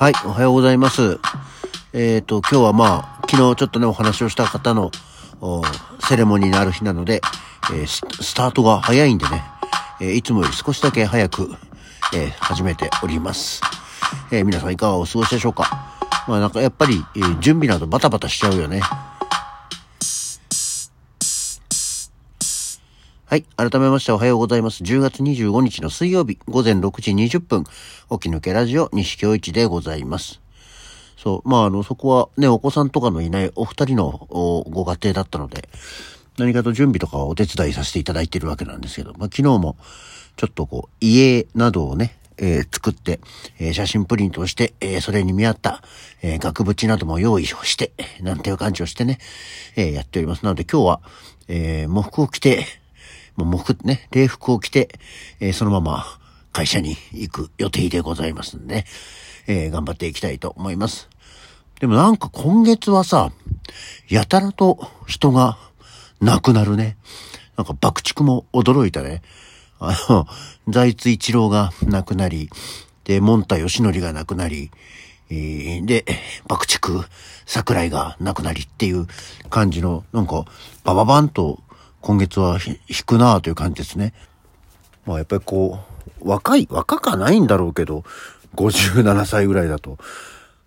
はい、おはようございます。えっ、と、今日はまあ、昨日ちょっとね、お話をした方の、セレモニーのある日なので、えースタートが早いんでね、えーいつもより少しだけ早く、え始めております。え皆さんいかがお過ごしでしょうか？まあなんかやっぱり、え準備などバタバタしちゃうよね。はい。改めましておはようございます。10月25日の水曜日午前6時20分、起き抜けラジオ西京一でございます。そう。まあ、あの、そこはね、お子さんとかのいないお二人のご家庭だったので、何かと準備とかはお手伝いさせていただいているわけなんですけど、まあ、昨日もちょっとこう、家などをね、えー作って、えー写真プリントをして、えーそれに見合った、え額縁なども用意をして、なんていう感じをしてね、えやっております。なので今日は、えー喪服を着て、もう服ね、礼服を着て、えーそのまま会社に行く予定でございますんで、ね、えー頑張っていきたいと思います。でもなんか今月はさ、やたらと人が亡くなるね。なんか爆竹も驚いたね。あの、財津一郎が亡くなり、で、モンタヨシノリが亡くなり、えーで、爆竹、桜井が亡くなりっていう感じの、なんか、バババンと今月は引くなあという感じですね。まあやっぱりこう、若い、若かないんだろうけど、57歳ぐらいだと。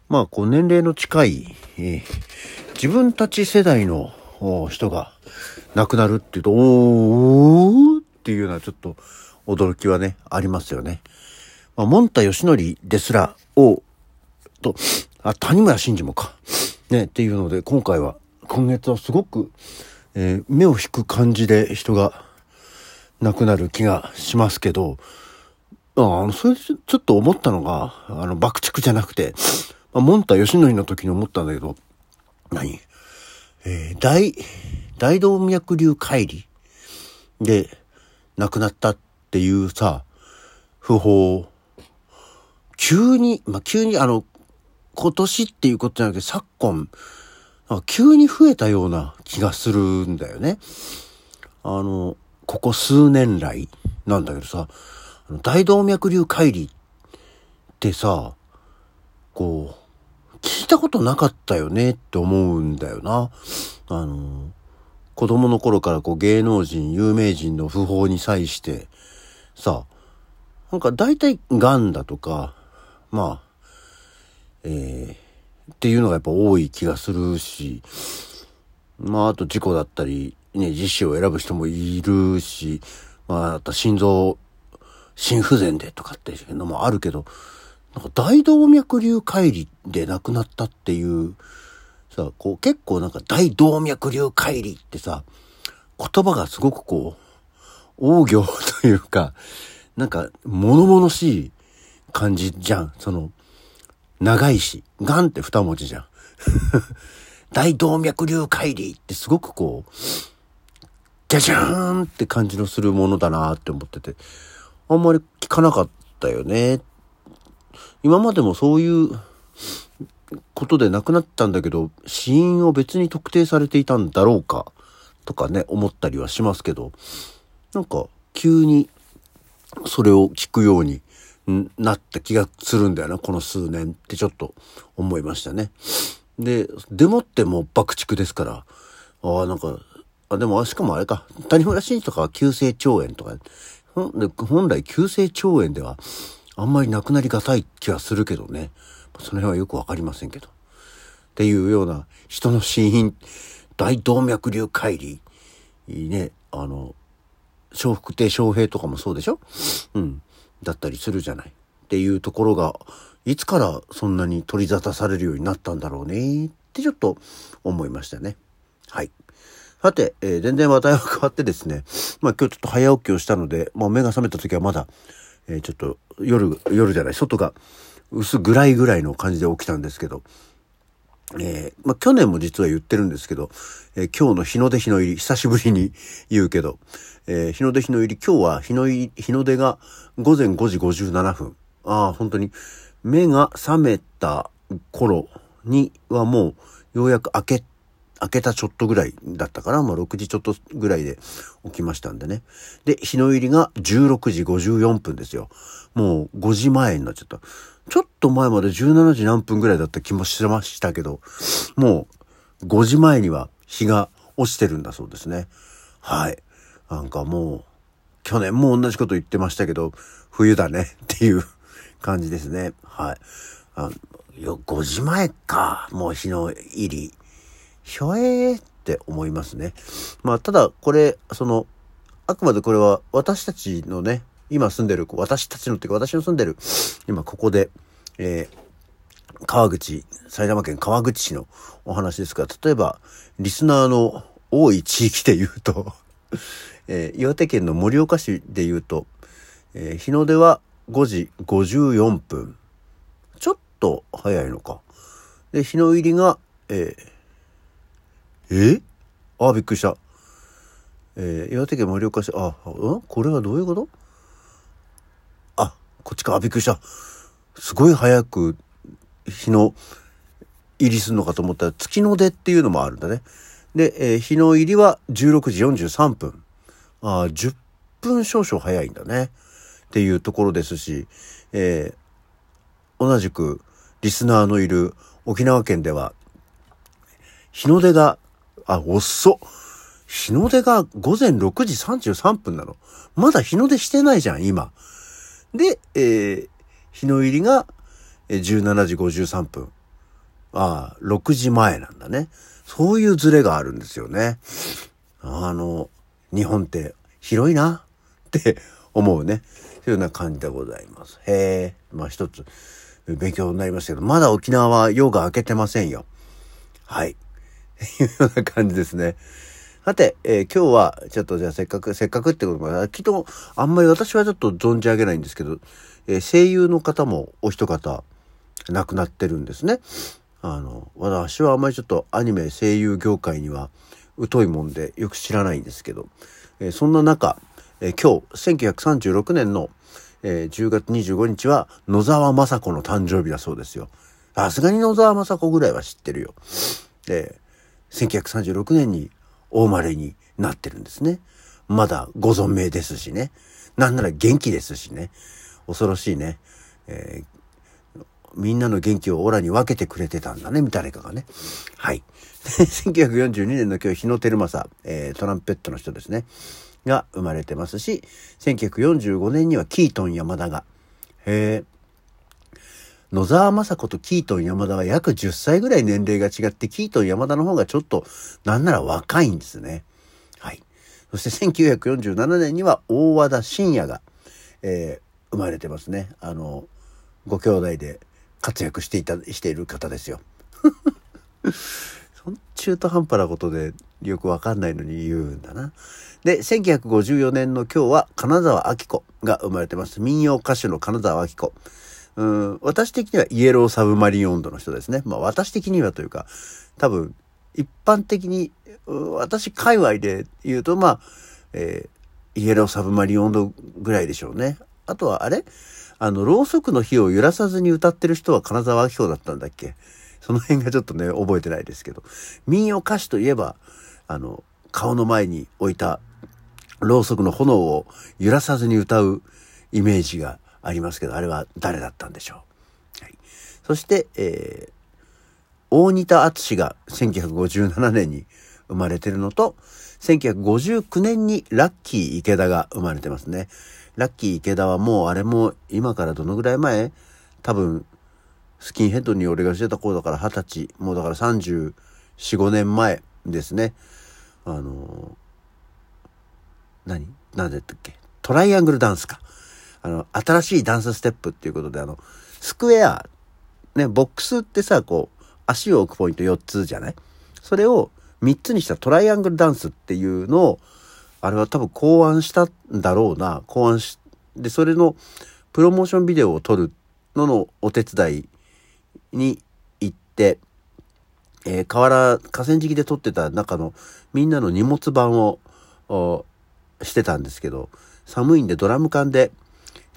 まあこう年齢の近い、えー自分たち世代の人が亡くなるっていうと、おーっていうようなちょっと驚きはね、ありますよね。まあ、モンタヨシノリですら、を、と、あ、谷村新司もか。ね、っていうので、今回は、今月はすごく、えー目を引く感じで人が亡くなる気がしますけど、ああの、それちょっと思ったのが、あの、爆竹じゃなくて、まあ、モンタヨシノリの時に思ったんだけど、何？えー大、大動脈瘤乖離で亡くなったっていうさ、訃報、急に、まあ、急にあの、今年っていうことじゃなくて昨今、ま急に増えたような気がするんだよね。あの、ここ数年来なんだけどさ、あの大動脈瘤乖離ってさ、こう、聞いたことなかったよねって思うんだよな。あの、子供の頃からこう芸能人、有名人の訃報に際して、さ、なんか大体癌だとか、まあ、えーっていうのがやっぱ多い気がするし、まああと事故だったり、ね、自死を選ぶ人もいるし、まああと心臓、心不全でとかっていうのもあるけど、なんか大動脈瘤乖離で亡くなったっていう、さ、こう結構なんか大動脈瘤乖離ってさ、言葉がすごくこう、王行というか、なんか物々しい感じじゃん。その、長いし、ガンって二文字じゃん。大動脈瘤乖離ってすごくこう、じゃじゃーんって感じのするものだなって思ってて、あんまり聞かなかったよね。今までもそういうことで亡くなったんだけど、死因を別に特定されていたんだろうか、とかね、思ったりはしますけど、なんか急にそれを聞くようになった気がするんだよな、この数年ってちょっと思いましたね。で、でもってもう爆竹ですから、ああ、なんか、あ、でも、しかもあれか、谷村新司とかは急性腸炎とか、本来急性腸炎ではあんまりなくなりがたい気がするけどね。その辺はよくわかりませんけど。っていうような人の死因、大動脈瘤乖離、ね、あの、笑福亭笑平とかもそうでしょ？うん。だったりするじゃない。っていうところが、いつからそんなに取り沙汰されるようになったんだろうねってちょっと思いましたね。はい。さて、えー全然話題は変わってですね、まあ今日ちょっと早起きをしたので、まあ目が覚めた時はまだ、えーちょっと夜、夜じゃない、外が薄暗いぐらいの感じで起きたんですけど、えーまあ、去年も実は言ってるんですけど、えー今日の日の出日の入り、久しぶりに言うけど、えー日の出日の入り、今日は日の入り、日の出が午前5時57分。ああ、本当に、目が覚めた頃にはもう、ようやく明け、明けたちょっとぐらいだったかな。まあ、6時ちょっとぐらいで起きましたんでね。で、日の入りが16時54分ですよ。もう5時前になっちゃった。ちょっと前まで17時何分ぐらいだった気もしましたけど、もう5時前には日が落ちてるんだそうですね。はい。なんかもう、去年も同じこと言ってましたけど、冬だねっていう感じですね。はい。あよ5時前か、もう日の入り。ひょえーって思いますね。まあ、ただ、これ、その、あくまでこれは私たちのね、今住んでる、私たちのっていうか私の住んでる、今ここで、えー、川口、埼玉県川口市のお話ですが、例えば、リスナーの多い地域で言うと えー、岩手県の盛岡市で言うと、えー、日の出は5時54分。ちょっと早いのか。で、日の入りが、えー、え？ああ、びっくりした。えー、岩手県盛岡市、あ、うん？これはどういうこと？あ、こっちか、あ、びっくりした。すごい早く日の入りするのかと思ったら月の出っていうのもあるんだね。で、えー、日の入りは16時43分。ああ、10分少々早いんだね。っていうところですし、えー、同じくリスナーのいる沖縄県では、日の出が、あ、遅っ。日の出が午前6時33分なの。まだ日の出してないじゃん、今。で、えー、日の入りが17時53分。ああ、6時前なんだね。そういうズレがあるんですよね。あの、日本って広いな って思うね。そういうような感じでございます。へえ。まあ一つ勉強になりましたけど、まだ沖縄は夜が明けてませんよ。はい。いうような感じですね。さて、えー、今日は、ちょっとじゃあせっかく、せっかくってことも、きっと、あんまり私はちょっと存じ上げないんですけど、えー、声優の方もお一方、亡くなってるんですね。あの、私はあんまりちょっとアニメ声優業界には疎いもんでよく知らないんですけど、えー、そんな中、えー、今日、1936年の、えー、10月25日は野沢雅子の誕生日だそうですよ。さすがに野沢雅子ぐらいは知ってるよ。えー、1936年に大生まれになってるんですね。まだご存命ですしね。なんなら元気ですしね。恐ろしいね。えーみんなの元気をオラに分けてくれてたんだね、誰かがね。はい。1942年の今日、日野照正、えー、トランペットの人ですね。が生まれてますし、1945年にはキートン山田が。へえ。野沢雅子とキートン山田は約10歳ぐらい年齢が違って、キートン山田の方がちょっと、なんなら若いんですね。はい。そして1947年には大和田信也が、えー、生まれてますね。あの、ご兄弟で活躍していた、している方ですよ。そん中途半端なことでよくわかんないのに言うんだな。で、1954年の今日は金沢明子が生まれてます。民謡歌手の金沢明子。うん、私的にはイエローサブマリン温度の人ですね。まあ私的にはというか、多分一般的に、私界隈で言うと、まあ、えー、イエローサブマリン温度ぐらいでしょうね。あとはあれ？あの、ろうそくの火を揺らさずに歌ってる人は金沢明子だったんだっけ？その辺がちょっとね、覚えてないですけど。民謡歌手といえば、あの、顔の前に置いたろうそくの炎を揺らさずに歌うイメージがありますけど、あれは誰だったんでしょう？はい、そして、えー、大仁田敦が1957年に生まれてるのと、1959年にラッキー池田が生まれてますね。ラッキー池田はもうあれも今からどのぐらい前？多分スキンヘッドに俺がしてた頃だから二十歳、もうだから34、5年前ですね。あの何？何だったっけ？トライアングルダンスか。あの、新しいダンスステップっていうことで、あの、スクエア、ね、ボックスってさ、こう、足を置くポイント4つじゃない？それを3つにしたトライアングルダンスっていうのを、あれは多分考案したんだろうな。考案し、で、それのプロモーションビデオを撮るののお手伝いに行って、えー、河原、河川敷で撮ってた中のみんなの荷物版をしてたんですけど、寒いんでドラム缶で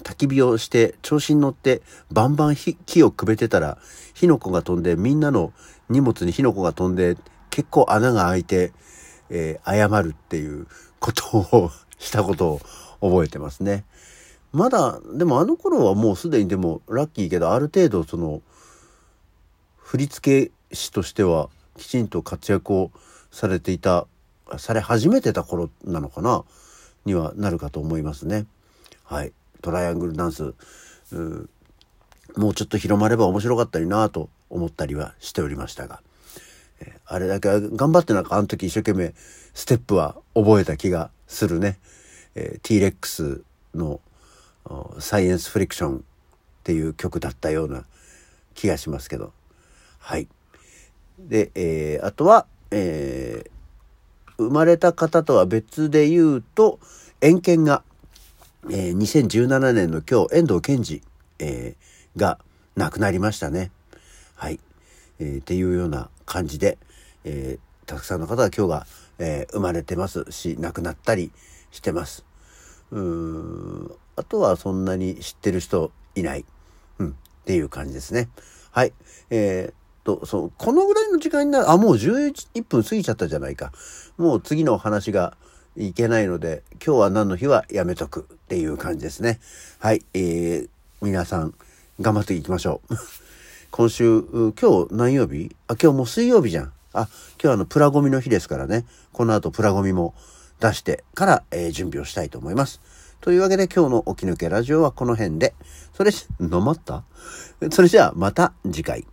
焚き火をして調子に乗ってバンバン火をくべてたら火の粉が飛んでみんなの荷物に火の粉が飛んで結構穴が開いて、えー、謝るっていうことをしたことを覚えてますね。まだ、でもあの頃はもうすでにでもラッキーけど、ある程度その、振付師としてはきちんと活躍をされていた、され始めてた頃なのかな、にはなるかと思いますね。はい。トライアングルダンス、うもうちょっと広まれば面白かったりなと思ったりはしておりましたが、えあれだけ頑張ってなんかあの時一生懸命ステップは覚えた気がするね。えー、T-Rex のサイエンスフリクションっていう曲だったような気がしますけど。はい。で、えー、あとは、えー、生まれた方とは別で言うと、遠見が、えー、2017年の今日、遠藤健二、えー、が亡くなりましたね。はい。えー、っていうような感じで、えー、たくさんの方が今日が、えー、生まれてますし、亡くなったりしてます。うーん。あとはそんなに知ってる人いない。うん。っていう感じですね。はい。えー、と、そう、このぐらいの時間になる、あ、もう11分過ぎちゃったじゃないか。もう次のお話がいけないので、今日は何の日はやめとくっていう感じですね。はい。えー、皆さん、頑張っていきましょう。今週、今日何曜日？あ、今日もう水曜日じゃん。あ、今日あの、プラゴミの日ですからね。この後プラゴミも出してから、えー、準備をしたいと思います。というわけで今日の起き抜けラジオはこの辺で。それ、飲まった？それじゃあまた次回。